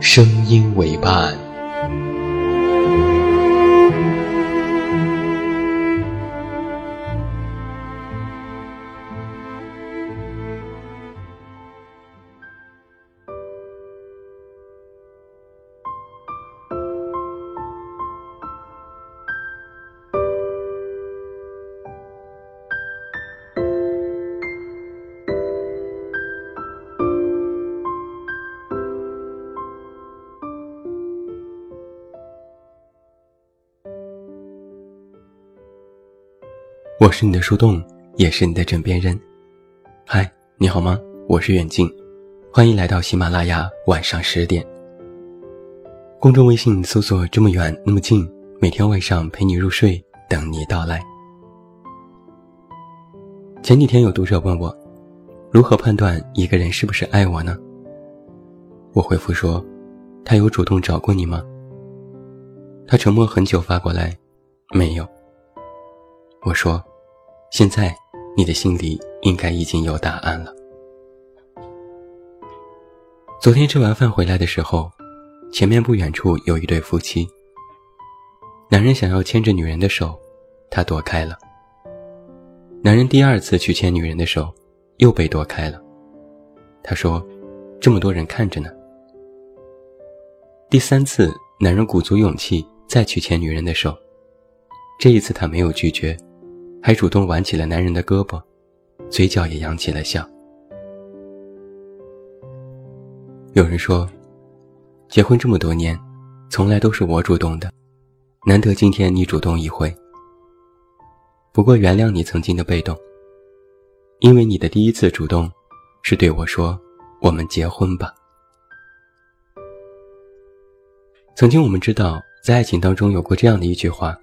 声音为伴。我是你的树洞，也是你的枕边人。嗨，你好吗？我是远近，欢迎来到喜马拉雅晚上十点。公众微信搜索“这么远那么近”，每天晚上陪你入睡，等你到来。前几天有读者问我，如何判断一个人是不是爱我呢？我回复说，他有主动找过你吗？他沉默很久，发过来，没有。我说。现在，你的心里应该已经有答案了。昨天吃完饭回来的时候，前面不远处有一对夫妻。男人想要牵着女人的手，他躲开了。男人第二次去牵女人的手，又被躲开了。他说：“这么多人看着呢。”第三次，男人鼓足勇气再去牵女人的手，这一次他没有拒绝。还主动挽起了男人的胳膊，嘴角也扬起了笑。有人说，结婚这么多年，从来都是我主动的，难得今天你主动一回。不过原谅你曾经的被动，因为你的第一次主动，是对我说：“我们结婚吧。”曾经我们知道，在爱情当中有过这样的一句话：“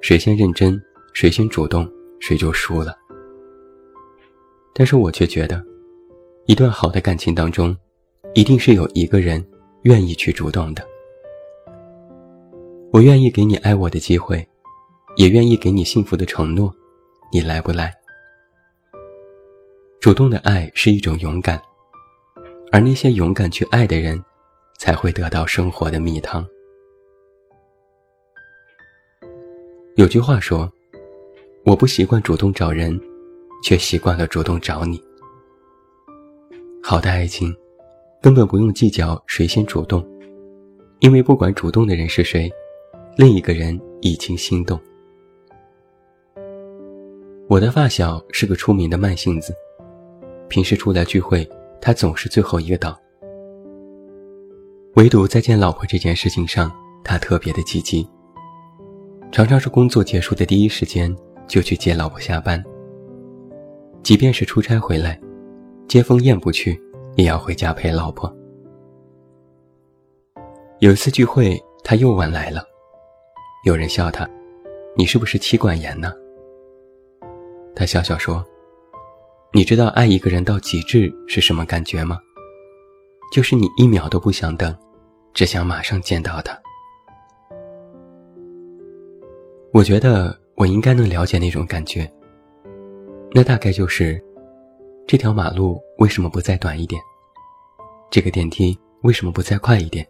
谁先认真。”谁先主动，谁就输了。但是我却觉得，一段好的感情当中，一定是有一个人愿意去主动的。我愿意给你爱我的机会，也愿意给你幸福的承诺，你来不来？主动的爱是一种勇敢，而那些勇敢去爱的人，才会得到生活的蜜汤。有句话说。我不习惯主动找人，却习惯了主动找你。好的爱情，根本不用计较谁先主动，因为不管主动的人是谁，另一个人已经心动。我的发小是个出名的慢性子，平时出来聚会，他总是最后一个到，唯独在见老婆这件事情上，他特别的积极，常常是工作结束的第一时间。就去接老婆下班。即便是出差回来，接风宴不去，也要回家陪老婆。有一次聚会，他又晚来了，有人笑他：“你是不是妻管严呢？”他笑笑说：“你知道爱一个人到极致是什么感觉吗？就是你一秒都不想等，只想马上见到他。”我觉得。我应该能了解那种感觉。那大概就是，这条马路为什么不再短一点？这个电梯为什么不再快一点？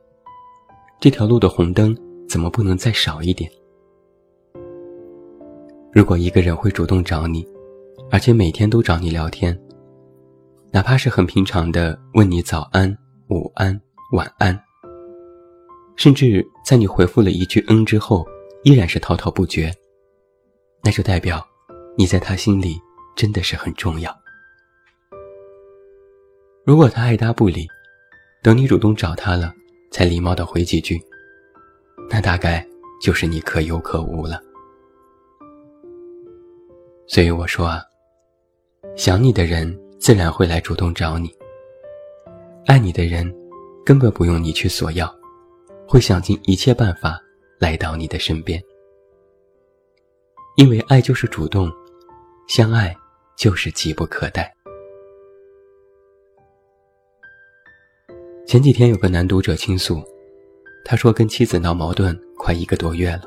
这条路的红灯怎么不能再少一点？如果一个人会主动找你，而且每天都找你聊天，哪怕是很平常的问你早安、午安、晚安，甚至在你回复了一句“嗯”之后，依然是滔滔不绝，那就代表你在他心里真的是很重要。如果他爱答不理，等你主动找他了，才礼貌的回几句，那大概就是你可有可无了。所以我说啊，想你的人自然会来主动找你，爱你的人根本不用你去索要，会想尽一切办法来到你的身边。因为爱就是主动，相爱就是急不可待。前几天有个男读者倾诉，他说跟妻子闹矛盾快一个多月了，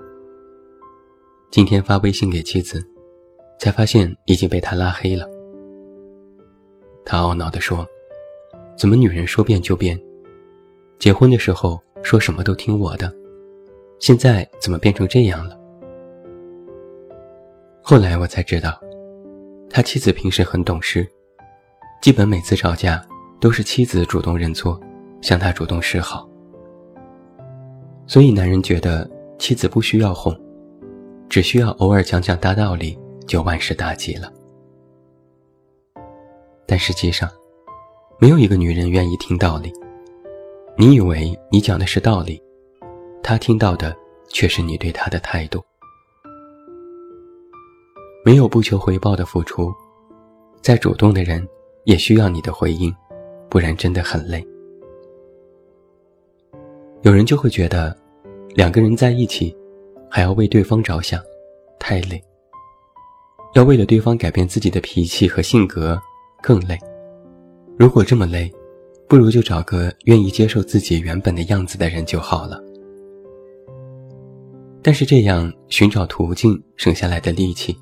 今天发微信给妻子。才发现已经被他拉黑了。他懊恼地说：“怎么女人说变就变？结婚的时候说什么都听我的，现在怎么变成这样了？”后来我才知道，他妻子平时很懂事，基本每次吵架都是妻子主动认错，向他主动示好，所以男人觉得妻子不需要哄，只需要偶尔讲讲大道理。就万事大吉了，但实际上，没有一个女人愿意听道理。你以为你讲的是道理，她听到的却是你对她的态度。没有不求回报的付出，再主动的人也需要你的回应，不然真的很累。有人就会觉得，两个人在一起，还要为对方着想，太累。要为了对方改变自己的脾气和性格，更累。如果这么累，不如就找个愿意接受自己原本的样子的人就好了。但是这样寻找途径省下来的力气，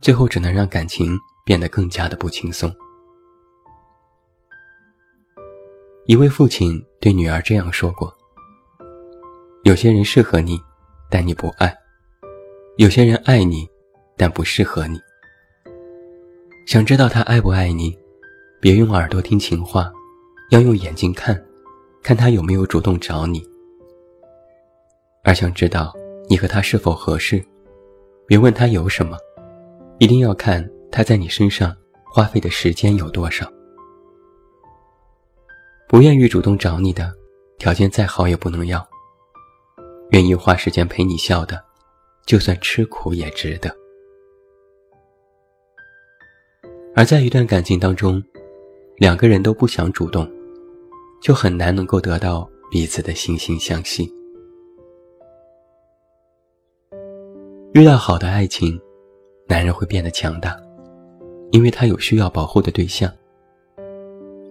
最后只能让感情变得更加的不轻松。一位父亲对女儿这样说过：“有些人适合你，但你不爱；有些人爱你。”但不适合你。想知道他爱不爱你，别用耳朵听情话，要用眼睛看，看他有没有主动找你。而想知道你和他是否合适，别问他有什么，一定要看他在你身上花费的时间有多少。不愿意主动找你的，条件再好也不能要。愿意花时间陪你笑的，就算吃苦也值得。而在一段感情当中，两个人都不想主动，就很难能够得到彼此的惺惺相惜。遇到好的爱情，男人会变得强大，因为他有需要保护的对象；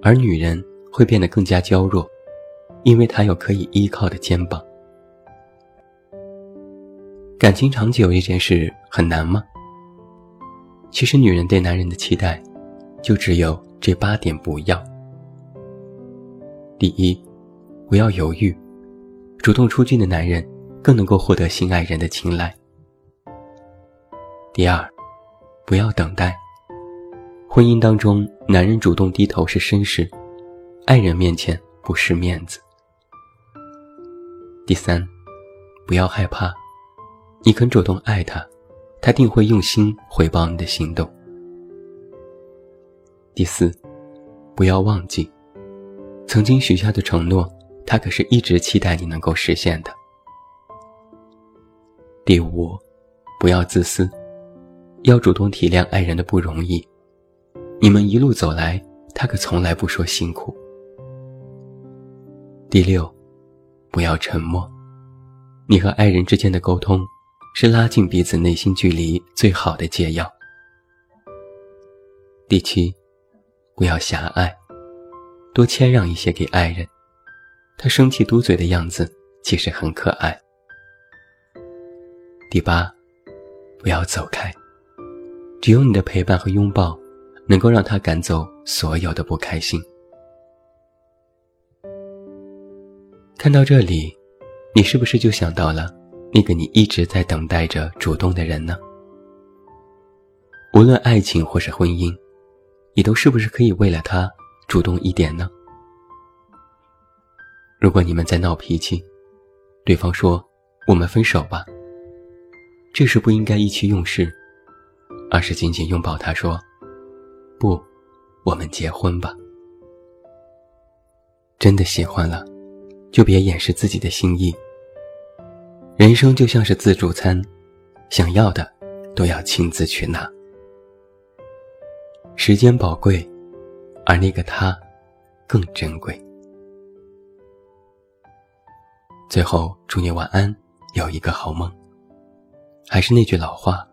而女人会变得更加娇弱，因为她有可以依靠的肩膀。感情长久这件事很难吗？其实，女人对男人的期待，就只有这八点：不要。第一，不要犹豫，主动出击的男人更能够获得心爱人的青睐。第二，不要等待，婚姻当中，男人主动低头是绅士，爱人面前不失面子。第三，不要害怕，你肯主动爱他。他定会用心回报你的行动。第四，不要忘记，曾经许下的承诺，他可是一直期待你能够实现的。第五，不要自私，要主动体谅爱人的不容易，你们一路走来，他可从来不说辛苦。第六，不要沉默，你和爱人之间的沟通。是拉近彼此内心距离最好的解药。第七，不要狭隘，多谦让一些给爱人，他生气嘟嘴的样子其实很可爱。第八，不要走开，只有你的陪伴和拥抱，能够让他赶走所有的不开心。看到这里，你是不是就想到了？那个你一直在等待着主动的人呢？无论爱情或是婚姻，你都是不是可以为了他主动一点呢？如果你们在闹脾气，对方说：“我们分手吧。”这时不应该意气用事，而是紧紧拥抱他说：“不，我们结婚吧。”真的喜欢了，就别掩饰自己的心意。人生就像是自助餐，想要的都要亲自去拿。时间宝贵，而那个他更珍贵。最后，祝你晚安，有一个好梦。还是那句老话，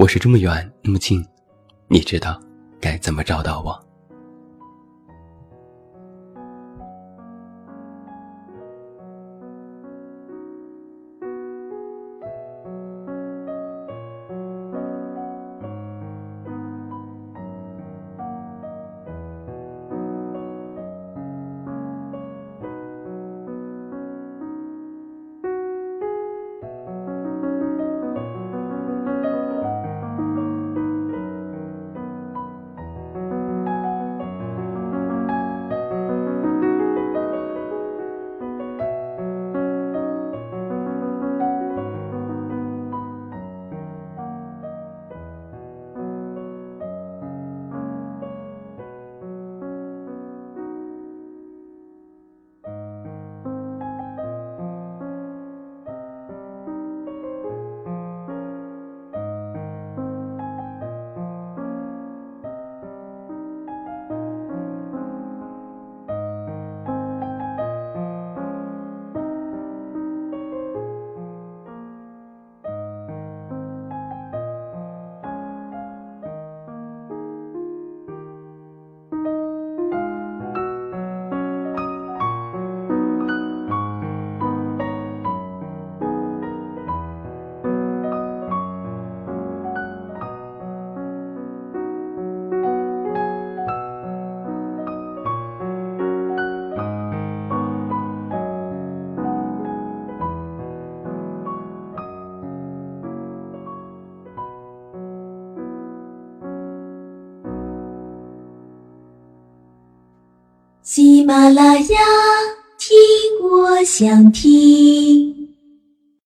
我是这么远那么近，你知道该怎么找到我。马拉雅，听我想听。